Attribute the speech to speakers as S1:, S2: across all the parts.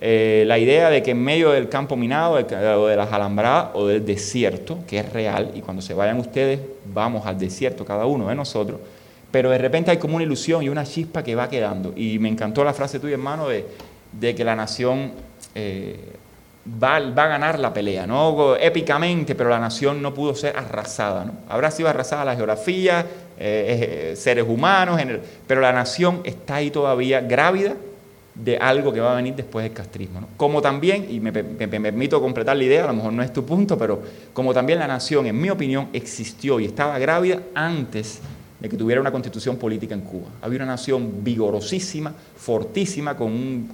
S1: Eh, la idea de que en medio del campo minado o de las alambradas o del desierto, que es real, y cuando se vayan ustedes, vamos al desierto cada uno de nosotros, pero de repente hay como una ilusión y una chispa que va quedando. Y me encantó la frase tuya, hermano, de, de que la nación eh, va, va, a ganar la pelea, ¿no? Épicamente, pero la nación no pudo ser arrasada, ¿no? Habrá sido arrasada la geografía, eh, seres humanos, pero la nación está ahí todavía grávida de algo que va a venir después del castrismo. ¿no? Como también, y me, permito completar la idea, a lo mejor no es tu punto, pero como también la nación, en mi opinión, existió y estaba grávida antes de que tuviera una constitución política en Cuba. Había una nación vigorosísima, fortísima, con,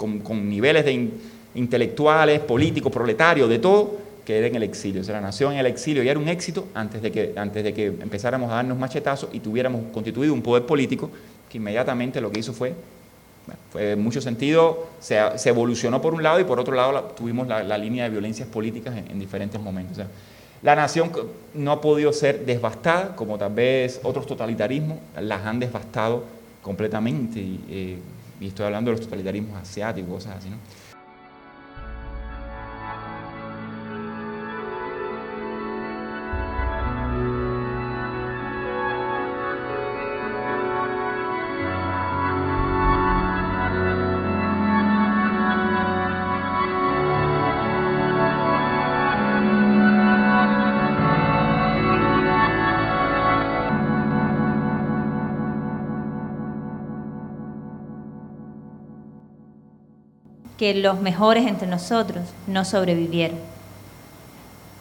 S1: niveles de intelectuales, políticos, proletarios, de todo, que era en el exilio. O sea, la nación en el exilio ya era un éxito antes de que, antes de que empezáramos a darnos machetazos y tuviéramos constituido un poder político que inmediatamente lo que hizo fue en mucho sentido, se, evolucionó por un lado y por otro lado tuvimos la, línea de violencias políticas en, diferentes momentos. la nación no ha podido ser devastada, como tal vez otros totalitarismos las han devastado completamente, y, eh, y estoy hablando de los totalitarismos asiáticos, cosas así. ¿no?
S2: Que los mejores entre nosotros no sobrevivieron.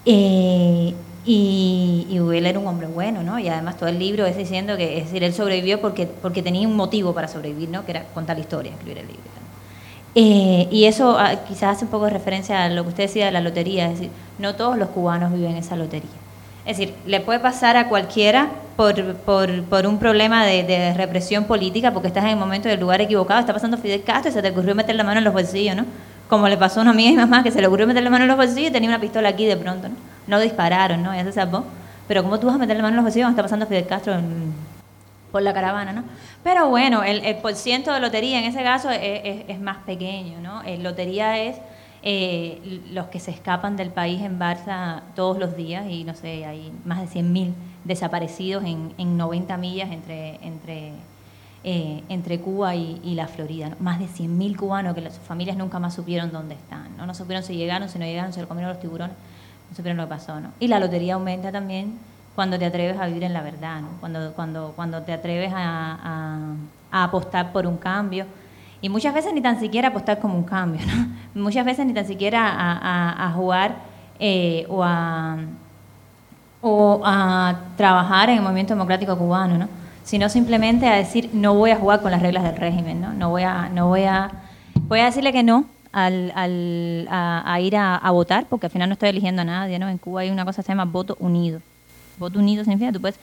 S2: Eh, y, y Will era un hombre bueno, ¿no? Y además todo el libro es diciendo que, él sobrevivió porque, tenía un motivo para sobrevivir, ¿no? Que era contar la historia, escribir el libro. Eh, y eso ah, quizás hace un poco de referencia a lo que usted decía de la lotería, es decir, no todos los cubanos viven esa lotería. Es decir, le puede pasar a cualquiera por, por, un problema de, represión política, porque estás en el momento del lugar equivocado, está pasando Fidel Castro y se te ocurrió meter la mano en los bolsillos, ¿no? Como le pasó a una amiga y mamá que se le ocurrió meter la mano en los bolsillos y tenía una pistola aquí de pronto, ¿no? No dispararon, ¿no? Ya se salvó. Pero ¿cómo tú vas a meter la mano en los bolsillos cuando está pasando Fidel Castro por la caravana, ¿no? Pero bueno, el, el porciento de lotería en ese caso es, es, más pequeño, ¿no? El lotería es eh, los que se escapan del país en Barça todos los días y no sé, hay más de 100.000 desaparecidos en, en 90 millas entre, entre, eh, entre Cuba y, la Florida. Más de 100.000 cubanos que sus familias nunca más supieron dónde están. ¿no? no supieron si llegaron, si no llegaron, si lo comieron los tiburones, no supieron lo que pasó. ¿no? Y la lotería aumenta también cuando te atreves a vivir en la verdad, ¿no? cuando, cuando, cuando te atreves a, a apostar por un cambio y muchas veces ni tan siquiera apostar como un cambio, ¿no? Muchas veces ni tan siquiera a, jugar eh, o, a, a trabajar en el movimiento democrático cubano, ¿no? Sino simplemente a decir, no voy a jugar con las reglas del régimen, ¿no? No voy a, no voy a, voy a decirle que no al, al a, ir a, votar, porque al final no estoy eligiendo a nadie, ¿no? En Cuba hay una cosa que se llama voto unido. Voto unido significa que tú puedes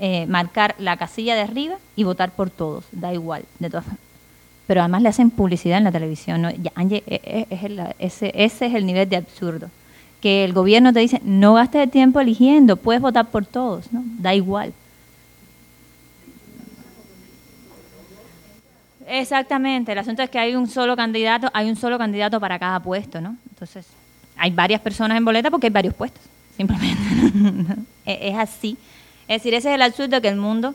S2: eh, marcar la casilla de arriba y votar por todos, da igual, de todas formas pero además le hacen publicidad en la televisión. ¿no? Ya, e, e, es ese, ese es el nivel de absurdo. Que el gobierno te dice, no gastes el tiempo eligiendo, puedes votar por todos, ¿no? Da igual. Exactamente, el asunto es que hay un solo candidato, hay un solo candidato para cada puesto, ¿no? Entonces, hay varias personas en boleta porque hay varios puestos, simplemente. E, es así. Es decir, ese es el absurdo que el mundo,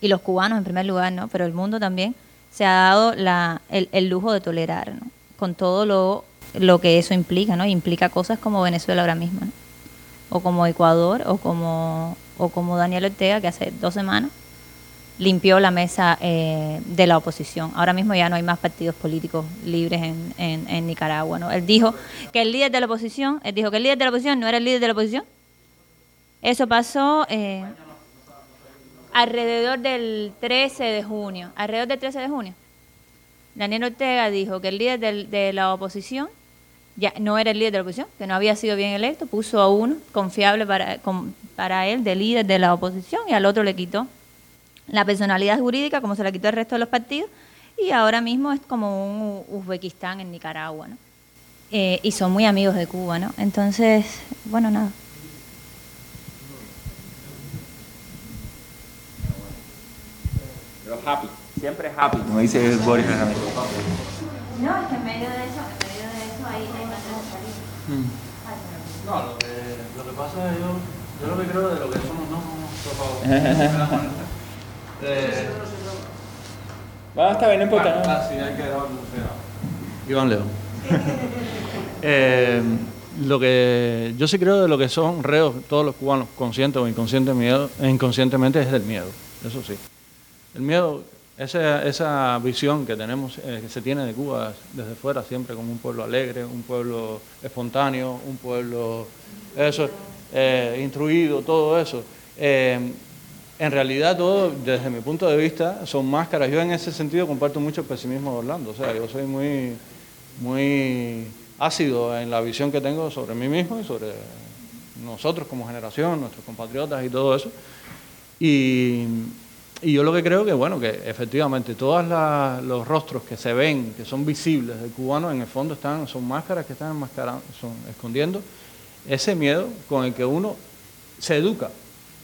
S2: y los cubanos en primer lugar, ¿no? Pero el mundo también, se ha dado la, el, lujo de tolerar, ¿no? con todo lo, lo que eso implica, ¿no? Implica cosas como Venezuela ahora mismo, o como Ecuador, o como, o como Daniel Ortega, que hace dos semanas limpió la mesa eh, de la oposición. Ahora mismo ya no hay más partidos políticos libres en, en, Nicaragua. ¿no? Él dijo que el líder de la oposición, él dijo que el líder de la oposición no era el líder de la oposición. Eso pasó... Eh, alrededor del 13 de junio, alrededor del 13 de junio, Daniel Ortega dijo que el líder de la oposición ya no era el líder de la oposición, que no había sido bien electo, puso a uno confiable para, para él de líder de la oposición y al otro le quitó la personalidad jurídica como se la quitó el resto de los partidos y ahora mismo es como un Uzbekistán en Nicaragua, ¿no? Eh, y son muy amigos de Cuba, ¿no? Entonces, bueno, nada.
S1: Happy, siempre happy, como dice Boris
S2: No, es que en medio de eso, en medio de eso ahí hay una salir.
S3: Mm. No, lo que, lo que pasa es yo, yo lo que creo de lo que somos, no, no, por favor. eh,
S1: Va, está bien, no importa.
S3: ah, sí, hay que. Iván León. eh, lo que yo sí creo de lo que son reos todos los cubanos, conscientes o inconsciente miedo, inconscientemente, es del miedo, eso sí. El miedo, esa, visión que tenemos, eh, que se tiene de Cuba desde fuera siempre como un pueblo alegre, un pueblo espontáneo, un pueblo eso, eh, instruido, todo eso. Eh, en realidad todo, desde mi punto de vista, son máscaras. Yo en ese sentido comparto mucho el pesimismo de Orlando. O sea, yo soy muy, muy ácido en la visión que tengo sobre mí mismo y sobre nosotros como generación, nuestros compatriotas y todo eso. Y, y yo lo que creo que, bueno, que efectivamente todos los rostros que se ven, que son visibles del cubano, en el fondo están, son máscaras que están enmascarando, son escondiendo ese miedo con el que uno se educa.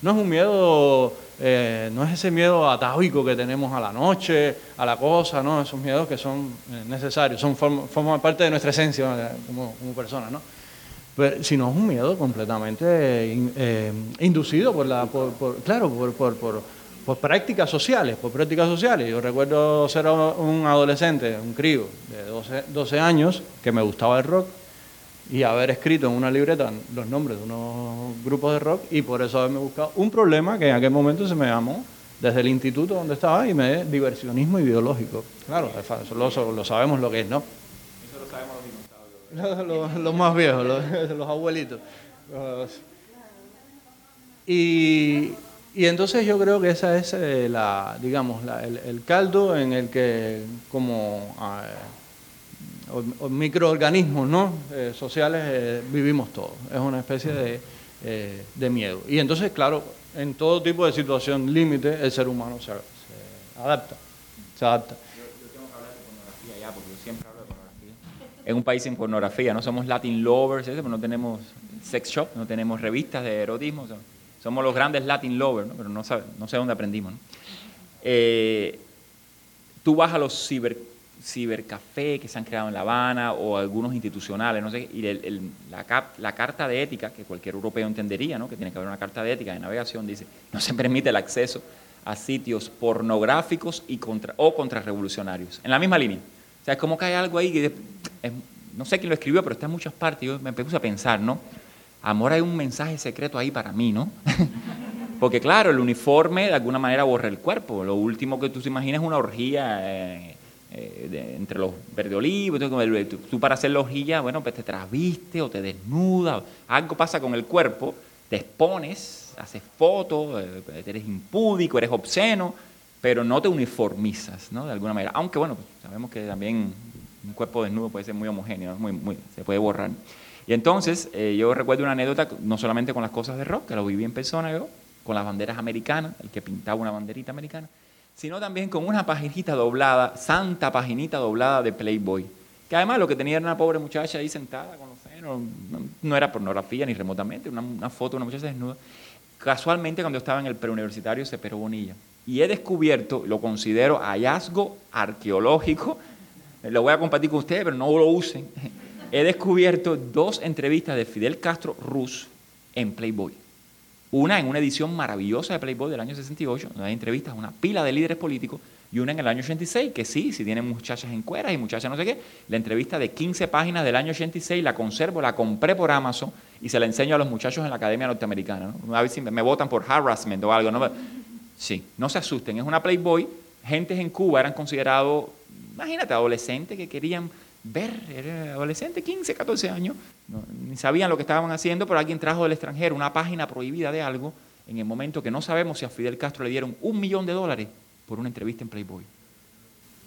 S3: No es un miedo, eh, no es ese miedo atávico que tenemos a la noche, a la cosa, no, esos miedos que son eh, necesarios, son forman parte de nuestra esencia como, como personas, ¿no? Pero, sino es un miedo completamente eh, inducido por la, por, por, claro, por, por, por, prácticas sociales, por prácticas sociales. Yo recuerdo ser un adolescente, un crío de 12, 12 años, que me gustaba el rock, y haber escrito en una libreta los nombres de unos grupos de rock y por eso haberme buscado un problema que en aquel momento se me llamó desde el instituto donde estaba y me diversionismo ideológico. Claro, eso lo, lo sabemos lo que es, ¿no?
S1: Eso lo sabemos los
S3: dinosaurios. Los, los, los más viejos, los, los abuelitos. Y, y, entonces yo creo que esa es eh, la, digamos, la, el, caldo en el que como... Eh, o, microorganismos ¿no? Eh, sociales eh, vivimos todos. Es una especie de, eh, de, miedo. Y entonces, claro, en todo tipo de situación límite, el ser humano se, se adapta. Se adapta.
S1: Yo, tengo que hablar de pornografía ya, porque yo siempre hablo de pornografía. Es un país sin pornografía, no somos Latin lovers, ¿sí? no tenemos sex shop, no tenemos revistas de erotismo, somos los grandes Latin lovers, ¿no? pero no, sabe, no sé dónde aprendimos. ¿no? Eh, tú vas a los ciber cibercafé que se han creado en La Habana o algunos institucionales, no sé, y el, el, la, cap, la, carta de ética, que cualquier europeo entendería, ¿no? que tiene que haber una carta de ética de navegación, dice, no se permite el acceso a sitios pornográficos y contra, o contrarrevolucionarios. En la misma línea. O sea, es como que hay algo ahí que, es, no sé quién lo escribió, pero está en muchas partes, yo me puse a pensar, ¿no? Amor, hay un mensaje secreto ahí para mí, ¿no? Porque claro, el uniforme de alguna manera borra el cuerpo. Lo último que tú te imaginas es una orgía... Eh, eh, entre los verde olivos, tú, para hacer la hojilla, bueno, pues te trasviste o te desnuda, algo pasa con el cuerpo, te expones, haces fotos, eh, eres impúdico, eres obsceno, pero no te uniformizas, ¿no? De alguna manera. Aunque, bueno, pues, sabemos que también un cuerpo desnudo puede ser muy homogéneo, muy, muy, se puede borrar. Y entonces, eh, yo recuerdo una anécdota, no solamente con las cosas de rock, que lo viví en persona yo, con las banderas americanas, el que pintaba una banderita americana, sino también con una paginita doblada, santa paginita doblada de Playboy. Que además lo que tenía era una pobre muchacha ahí sentada con los senos, no, era pornografía ni remotamente, una, una, foto de una muchacha desnuda. Casualmente cuando estaba en el preuniversitario Cepero Bonilla. Y he descubierto, lo considero hallazgo arqueológico, lo voy a compartir con ustedes, pero no lo usen. He descubierto dos entrevistas de Fidel Castro Ruz en Playboy. Una en una edición maravillosa de Playboy del año 68, donde hay entrevistas una pila de líderes políticos, y una en el año 86, que sí, si tienen muchachas en cueras y muchachas no sé qué. La entrevista de 15 páginas del año 86 la conservo, la compré por Amazon y se la enseño a los muchachos en la Academia Norteamericana. ¿no? A me votan por harassment o algo. ¿no? Sí, no se asusten, es una Playboy. Gentes en Cuba eran considerados, imagínate, adolescentes que querían ver, era adolescente, 15, 14 años, ni sabían lo que estaban haciendo, pero alguien trajo del extranjero una página prohibida de algo en el momento que no sabemos si a Fidel Castro le dieron un millón de dólares por una entrevista en Playboy.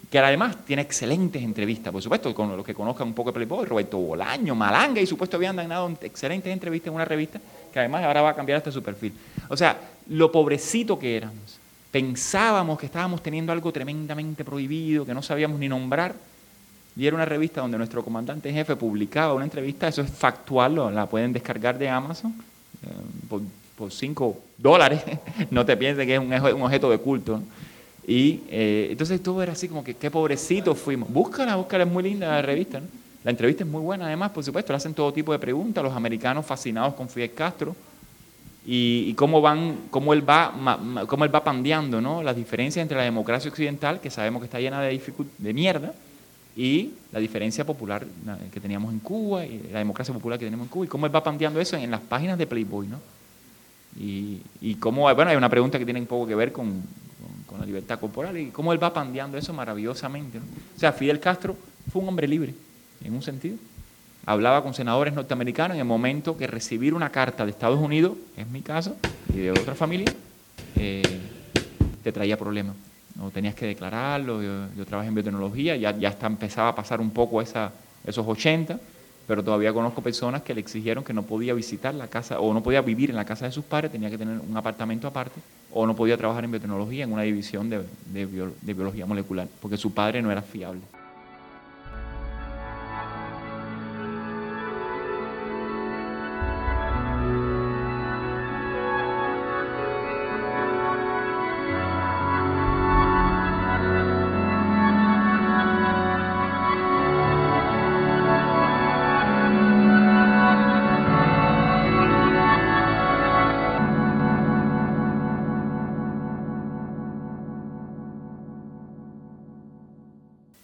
S1: Que además tiene excelentes entrevistas, por supuesto, con los que conozcan un poco de Playboy, Roberto Bolaño, Malanga, y supuesto habían dado excelentes entrevistas en una revista, que además ahora va a cambiar hasta su perfil. O sea, lo pobrecito que éramos. Pensábamos que estábamos teniendo algo tremendamente prohibido, que no sabíamos ni nombrar, y era una revista donde nuestro comandante en jefe publicaba una entrevista, eso es factual, la pueden descargar de Amazon eh, por, por 5 dólares, no te pienses que es un, un objeto de culto. Y eh, entonces todo era así como que qué pobrecito fuimos. Búscala, búscala, es muy linda la revista. ¿no? La entrevista es muy buena además, por supuesto, le hacen todo tipo de preguntas, los americanos fascinados con Fidel Castro y, cómo, van, cómo, él va, cómo él va pandeando ¿no? las diferencias entre la democracia occidental, que sabemos que está llena de, de mierda, y la diferencia popular que teníamos en Cuba, y la democracia popular que tenemos en Cuba, y cómo él va pandeando eso en, las páginas de Playboy. ¿no? Y, cómo, bueno, hay una pregunta que tiene un poco que ver con, la libertad corporal, y cómo él va pandeando eso maravillosamente. O sea, Fidel Castro fue un hombre libre, en un sentido hablaba con senadores norteamericanos en el momento que recibir una carta de Estados Unidos, es mi caso, y de otra familia, eh, te traía problemas. No tenías que declararlo, yo, trabajé en biotecnología, ya, ya está, empezaba a pasar un poco esa, esos 80, pero todavía conozco personas que le exigieron que no podía visitar la casa o no podía vivir en la casa de sus padres, tenía que tener un apartamento aparte, o no podía trabajar en biotecnología en una división de, de biología molecular, porque su padre no era fiable.